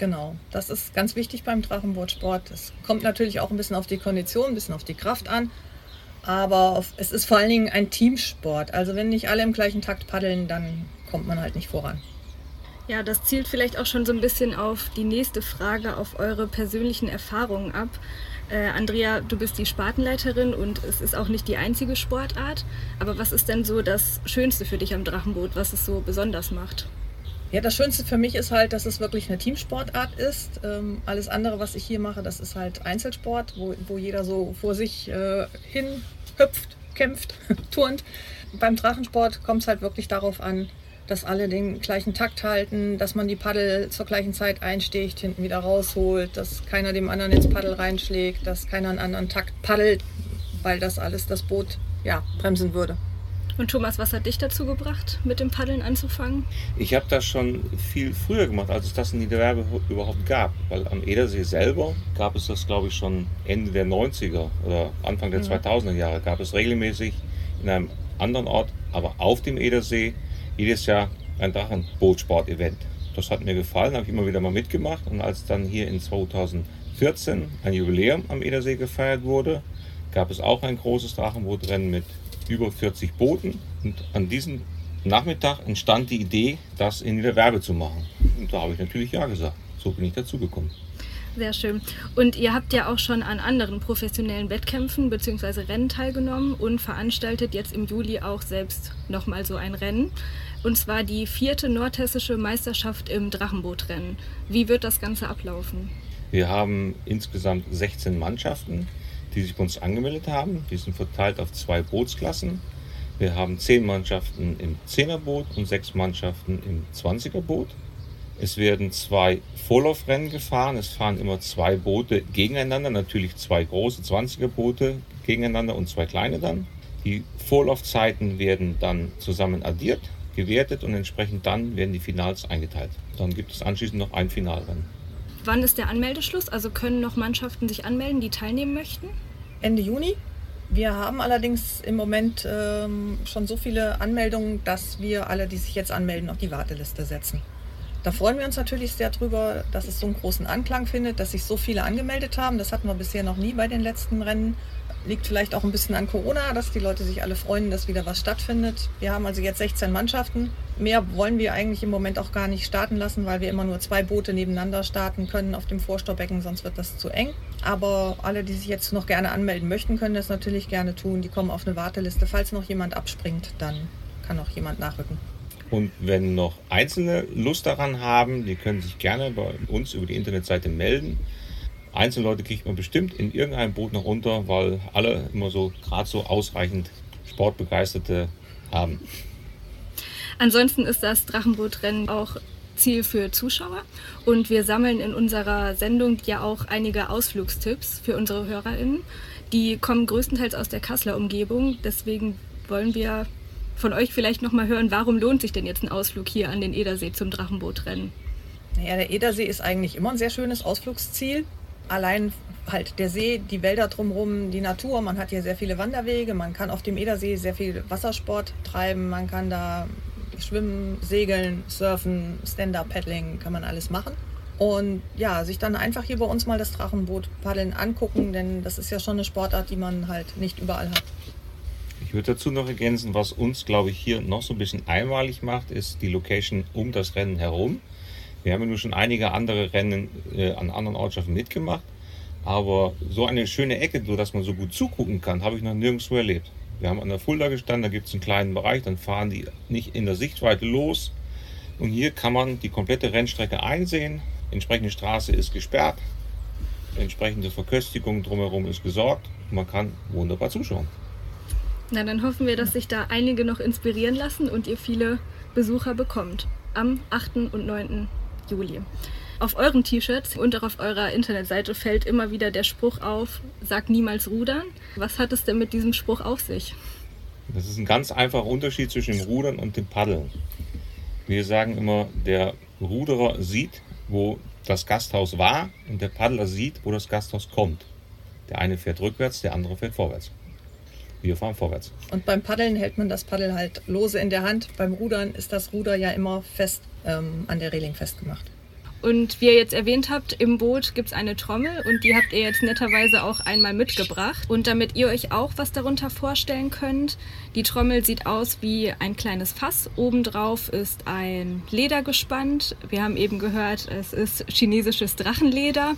Genau, das ist ganz wichtig beim Drachenbootsport. Es kommt natürlich auch ein bisschen auf die Kondition, ein bisschen auf die Kraft an. Aber es ist vor allen Dingen ein Teamsport. Also wenn nicht alle im gleichen Takt paddeln, dann kommt man halt nicht voran. Ja, das zielt vielleicht auch schon so ein bisschen auf die nächste Frage, auf eure persönlichen Erfahrungen ab. Äh, Andrea, du bist die Spartenleiterin und es ist auch nicht die einzige Sportart. Aber was ist denn so das Schönste für dich am Drachenboot, was es so besonders macht? Ja, das Schönste für mich ist halt, dass es wirklich eine Teamsportart ist. Ähm, alles andere, was ich hier mache, das ist halt Einzelsport, wo, wo jeder so vor sich äh, hin hüpft, kämpft, turnt. Beim Drachensport kommt es halt wirklich darauf an, dass alle den gleichen Takt halten, dass man die Paddel zur gleichen Zeit einsticht, hinten wieder rausholt, dass keiner dem anderen ins Paddel reinschlägt, dass keiner einen anderen Takt paddelt, weil das alles das Boot ja, bremsen würde. Und Thomas, was hat dich dazu gebracht, mit dem Paddeln anzufangen? Ich habe das schon viel früher gemacht, als es das in Niederwerbe überhaupt gab. Weil am Edersee selber gab es das, glaube ich, schon Ende der 90er oder Anfang der mhm. 2000er Jahre. Gab es regelmäßig in einem anderen Ort, aber auf dem Edersee, jedes Jahr ein Drachenbootsport-Event. Das hat mir gefallen, habe ich immer wieder mal mitgemacht. Und als dann hier in 2014 ein Jubiläum am Edersee gefeiert wurde, gab es auch ein großes Drachenbootrennen mit über 40 Booten. Und an diesem Nachmittag entstand die Idee, das in der Werbe zu machen. Und da habe ich natürlich Ja gesagt. So bin ich dazugekommen. Sehr schön. Und ihr habt ja auch schon an anderen professionellen Wettkämpfen bzw. Rennen teilgenommen und veranstaltet jetzt im Juli auch selbst nochmal so ein Rennen. Und zwar die vierte nordhessische Meisterschaft im Drachenbootrennen. Wie wird das Ganze ablaufen? Wir haben insgesamt 16 Mannschaften die sich bei uns angemeldet haben. Die sind verteilt auf zwei Bootsklassen. Wir haben zehn Mannschaften im Zehnerboot und sechs Mannschaften im Zwanzigerboot. Es werden zwei Vorlaufrennen gefahren. Es fahren immer zwei Boote gegeneinander, natürlich zwei große 20er Boote gegeneinander und zwei kleine dann. Die Vorlaufzeiten werden dann zusammen addiert, gewertet und entsprechend dann werden die Finals eingeteilt. Dann gibt es anschließend noch ein Finalrennen. Wann ist der Anmeldeschluss? Also können noch Mannschaften sich anmelden, die teilnehmen möchten? Ende Juni. Wir haben allerdings im Moment ähm, schon so viele Anmeldungen, dass wir alle, die sich jetzt anmelden, auf die Warteliste setzen. Da freuen wir uns natürlich sehr drüber, dass es so einen großen Anklang findet, dass sich so viele angemeldet haben. Das hatten wir bisher noch nie bei den letzten Rennen. Liegt vielleicht auch ein bisschen an Corona, dass die Leute sich alle freuen, dass wieder was stattfindet. Wir haben also jetzt 16 Mannschaften. Mehr wollen wir eigentlich im Moment auch gar nicht starten lassen, weil wir immer nur zwei Boote nebeneinander starten können auf dem Vorstaubecken, sonst wird das zu eng. Aber alle, die sich jetzt noch gerne anmelden möchten, können das natürlich gerne tun. Die kommen auf eine Warteliste. Falls noch jemand abspringt, dann kann auch jemand nachrücken. Und wenn noch Einzelne Lust daran haben, die können sich gerne bei uns über die Internetseite melden. Einzelleute kriegt man bestimmt in irgendeinem Boot noch unter, weil alle immer so gerade so ausreichend Sportbegeisterte haben. Ansonsten ist das Drachenbootrennen auch Ziel für Zuschauer und wir sammeln in unserer Sendung ja auch einige Ausflugstipps für unsere HörerInnen. Die kommen größtenteils aus der Kasseler Umgebung, deswegen wollen wir von euch vielleicht nochmal hören, warum lohnt sich denn jetzt ein Ausflug hier an den Edersee zum Drachenbootrennen? Naja, der Edersee ist eigentlich immer ein sehr schönes Ausflugsziel allein halt der See, die Wälder drumherum, die Natur. Man hat hier sehr viele Wanderwege. Man kann auf dem Edersee sehr viel Wassersport treiben. Man kann da schwimmen, segeln, surfen, Stand-up-Paddling, kann man alles machen. Und ja, sich dann einfach hier bei uns mal das Drachenboot paddeln angucken, denn das ist ja schon eine Sportart, die man halt nicht überall hat. Ich würde dazu noch ergänzen, was uns, glaube ich, hier noch so ein bisschen einmalig macht, ist die Location um das Rennen herum. Wir haben ja nun schon einige andere Rennen äh, an anderen Ortschaften mitgemacht. Aber so eine schöne Ecke, so dass man so gut zugucken kann, habe ich noch nirgendwo erlebt. Wir haben an der Fulda gestanden, da gibt es einen kleinen Bereich, dann fahren die nicht in der Sichtweite los. Und hier kann man die komplette Rennstrecke einsehen. Entsprechende Straße ist gesperrt. Entsprechende Verköstigung drumherum ist gesorgt. Man kann wunderbar zuschauen. Na, dann hoffen wir, dass sich da einige noch inspirieren lassen und ihr viele Besucher bekommt. Am 8. und 9. Juli. Auf euren T-Shirts und auch auf eurer Internetseite fällt immer wieder der Spruch auf, sag niemals rudern. Was hat es denn mit diesem Spruch auf sich? Das ist ein ganz einfacher Unterschied zwischen dem Rudern und dem Paddeln. Wir sagen immer, der Ruderer sieht, wo das Gasthaus war und der Paddler sieht, wo das Gasthaus kommt. Der eine fährt rückwärts, der andere fährt vorwärts. Wir fahren vorwärts. Und beim Paddeln hält man das Paddel halt lose in der Hand. Beim Rudern ist das Ruder ja immer fest ähm, an der Reling festgemacht. Und wie ihr jetzt erwähnt habt, im Boot gibt es eine Trommel und die habt ihr jetzt netterweise auch einmal mitgebracht. Und damit ihr euch auch was darunter vorstellen könnt, die Trommel sieht aus wie ein kleines Fass. Obendrauf ist ein Leder gespannt. Wir haben eben gehört, es ist chinesisches Drachenleder,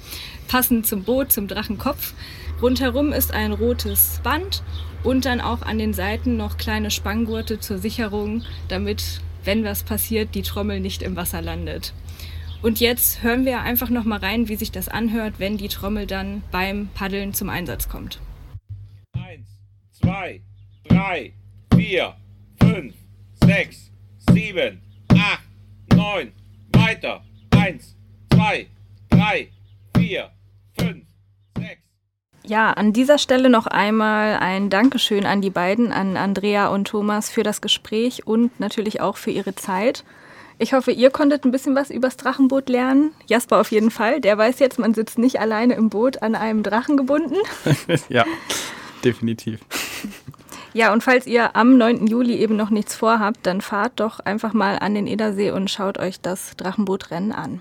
passend zum Boot, zum Drachenkopf. Rundherum ist ein rotes Band und dann auch an den Seiten noch kleine Spanngurte zur Sicherung, damit, wenn was passiert, die Trommel nicht im Wasser landet. Und jetzt hören wir einfach noch mal rein, wie sich das anhört, wenn die Trommel dann beim Paddeln zum Einsatz kommt. Eins, zwei, drei, vier, fünf, sechs, sieben, acht, neun, weiter. Eins, zwei, drei, vier. Ja, an dieser Stelle noch einmal ein Dankeschön an die beiden, an Andrea und Thomas für das Gespräch und natürlich auch für ihre Zeit. Ich hoffe, ihr konntet ein bisschen was übers Drachenboot lernen. Jasper auf jeden Fall. Der weiß jetzt, man sitzt nicht alleine im Boot an einem Drachen gebunden. ja, definitiv. Ja, und falls ihr am 9. Juli eben noch nichts vorhabt, dann fahrt doch einfach mal an den Edersee und schaut euch das Drachenbootrennen an.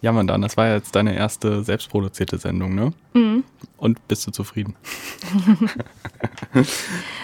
Ja, Mandan, das war jetzt deine erste selbstproduzierte Sendung, ne? Mhm. Und bist du zufrieden?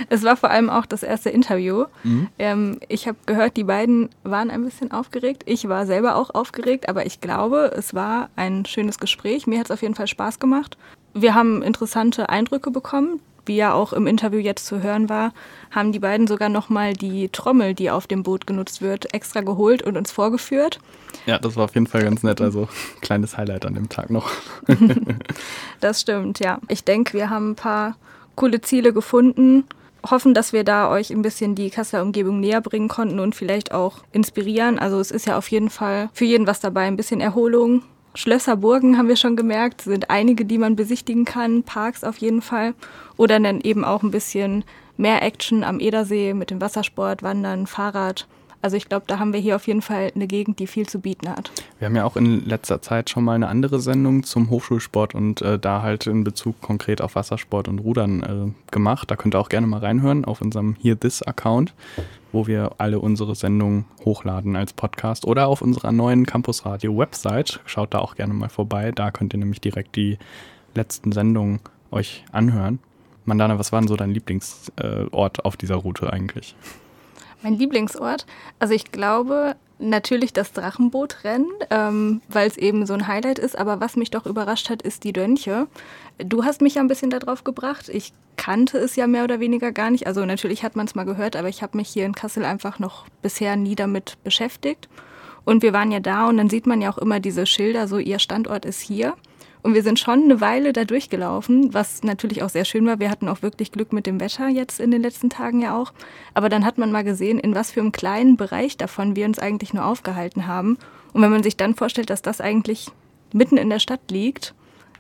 es war vor allem auch das erste Interview. Mhm. Ähm, ich habe gehört, die beiden waren ein bisschen aufgeregt. Ich war selber auch aufgeregt, aber ich glaube, es war ein schönes Gespräch. Mir hat es auf jeden Fall Spaß gemacht. Wir haben interessante Eindrücke bekommen wie ja auch im Interview jetzt zu hören war, haben die beiden sogar nochmal die Trommel, die auf dem Boot genutzt wird, extra geholt und uns vorgeführt. Ja, das war auf jeden Fall ganz nett. Also kleines Highlight an dem Tag noch. das stimmt, ja. Ich denke, wir haben ein paar coole Ziele gefunden. Hoffen, dass wir da euch ein bisschen die Kasseler Umgebung näher bringen konnten und vielleicht auch inspirieren. Also es ist ja auf jeden Fall für jeden was dabei. Ein bisschen Erholung, Schlösser, Burgen haben wir schon gemerkt, sind einige, die man besichtigen kann, Parks auf jeden Fall. Oder dann eben auch ein bisschen mehr Action am Edersee mit dem Wassersport, Wandern, Fahrrad. Also ich glaube, da haben wir hier auf jeden Fall eine Gegend, die viel zu bieten hat. Wir haben ja auch in letzter Zeit schon mal eine andere Sendung zum Hochschulsport und äh, da halt in Bezug konkret auf Wassersport und Rudern äh, gemacht. Da könnt ihr auch gerne mal reinhören auf unserem Here This Account, wo wir alle unsere Sendungen hochladen als Podcast oder auf unserer neuen Campus Radio Website. Schaut da auch gerne mal vorbei. Da könnt ihr nämlich direkt die letzten Sendungen euch anhören. Mandana, was war denn so dein Lieblingsort äh, auf dieser Route eigentlich? Mein Lieblingsort? Also ich glaube natürlich das Drachenbootrennen, ähm, weil es eben so ein Highlight ist. Aber was mich doch überrascht hat, ist die Dönche. Du hast mich ja ein bisschen darauf gebracht. Ich kannte es ja mehr oder weniger gar nicht. Also natürlich hat man es mal gehört, aber ich habe mich hier in Kassel einfach noch bisher nie damit beschäftigt. Und wir waren ja da und dann sieht man ja auch immer diese Schilder, so ihr Standort ist hier. Und wir sind schon eine Weile da durchgelaufen, was natürlich auch sehr schön war. Wir hatten auch wirklich Glück mit dem Wetter jetzt in den letzten Tagen ja auch. Aber dann hat man mal gesehen, in was für einem kleinen Bereich davon wir uns eigentlich nur aufgehalten haben. Und wenn man sich dann vorstellt, dass das eigentlich mitten in der Stadt liegt,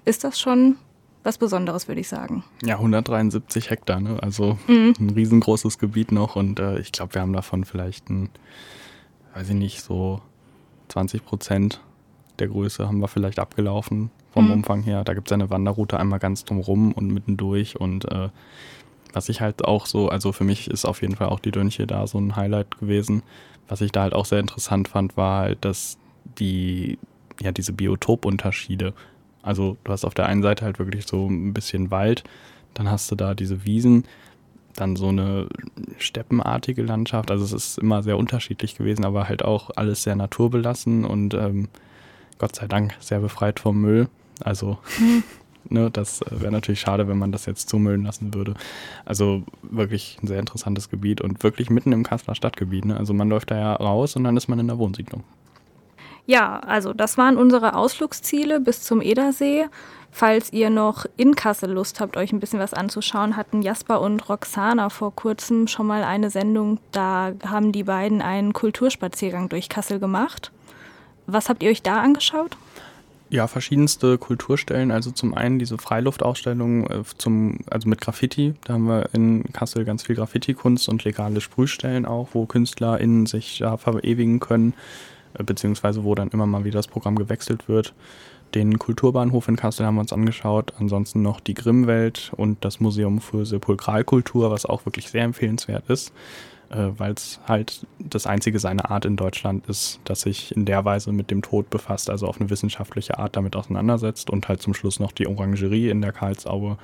ist das schon was Besonderes, würde ich sagen. Ja, 173 Hektar, ne? also mhm. ein riesengroßes Gebiet noch. Und äh, ich glaube, wir haben davon vielleicht ein, weiß ich nicht, so 20 Prozent der Größe haben wir vielleicht abgelaufen vom mhm. Umfang her. Da gibt es eine Wanderroute einmal ganz drumrum und mittendurch und äh, was ich halt auch so, also für mich ist auf jeden Fall auch die Dönche da so ein Highlight gewesen. Was ich da halt auch sehr interessant fand, war halt, dass die, ja, diese Biotopunterschiede, also du hast auf der einen Seite halt wirklich so ein bisschen Wald, dann hast du da diese Wiesen, dann so eine steppenartige Landschaft. Also es ist immer sehr unterschiedlich gewesen, aber halt auch alles sehr naturbelassen und ähm, Gott sei Dank sehr befreit vom Müll. Also, mhm. ne, das äh, wäre natürlich schade, wenn man das jetzt zumüllen lassen würde. Also wirklich ein sehr interessantes Gebiet und wirklich mitten im Kasseler Stadtgebiet. Ne? Also man läuft da ja raus und dann ist man in der Wohnsiedlung. Ja, also das waren unsere Ausflugsziele bis zum Edersee. Falls ihr noch in Kassel Lust habt, euch ein bisschen was anzuschauen, hatten Jasper und Roxana vor kurzem schon mal eine Sendung. Da haben die beiden einen Kulturspaziergang durch Kassel gemacht. Was habt ihr euch da angeschaut? Ja, verschiedenste Kulturstellen. Also zum einen diese Freiluftausstellung äh, zum, also mit Graffiti. Da haben wir in Kassel ganz viel Graffiti-Kunst und legale Sprühstellen auch, wo KünstlerInnen sich da verewigen können, äh, beziehungsweise wo dann immer mal wieder das Programm gewechselt wird. Den Kulturbahnhof in Kassel haben wir uns angeschaut. Ansonsten noch die Grimmwelt und das Museum für Sepulkralkultur, was auch wirklich sehr empfehlenswert ist äh, weil es halt das einzige seiner Art in Deutschland ist, das sich in der Weise mit dem Tod befasst, also auf eine wissenschaftliche Art damit auseinandersetzt und halt zum Schluss noch die Orangerie in der Karlsaue,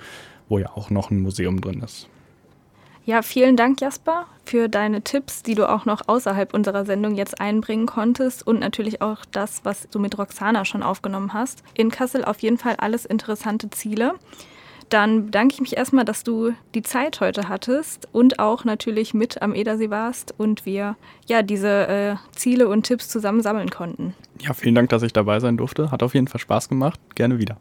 wo ja auch noch ein Museum drin ist. Ja, vielen Dank, Jasper, für deine Tipps, die du auch noch außerhalb unserer Sendung jetzt einbringen konntest und natürlich auch das, was du mit Roxana schon aufgenommen hast. In Kassel auf jeden Fall alles interessante Ziele. Dann bedanke ich mich erstmal, dass du die Zeit heute hattest und auch natürlich mit am Edersee warst und wir ja diese äh, Ziele und Tipps zusammen sammeln konnten. Ja, vielen Dank, dass ich dabei sein durfte. Hat auf jeden Fall Spaß gemacht. Gerne wieder.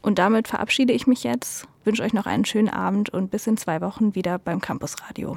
Und damit verabschiede ich mich jetzt, wünsche euch noch einen schönen Abend und bis in zwei Wochen wieder beim Campus Radio.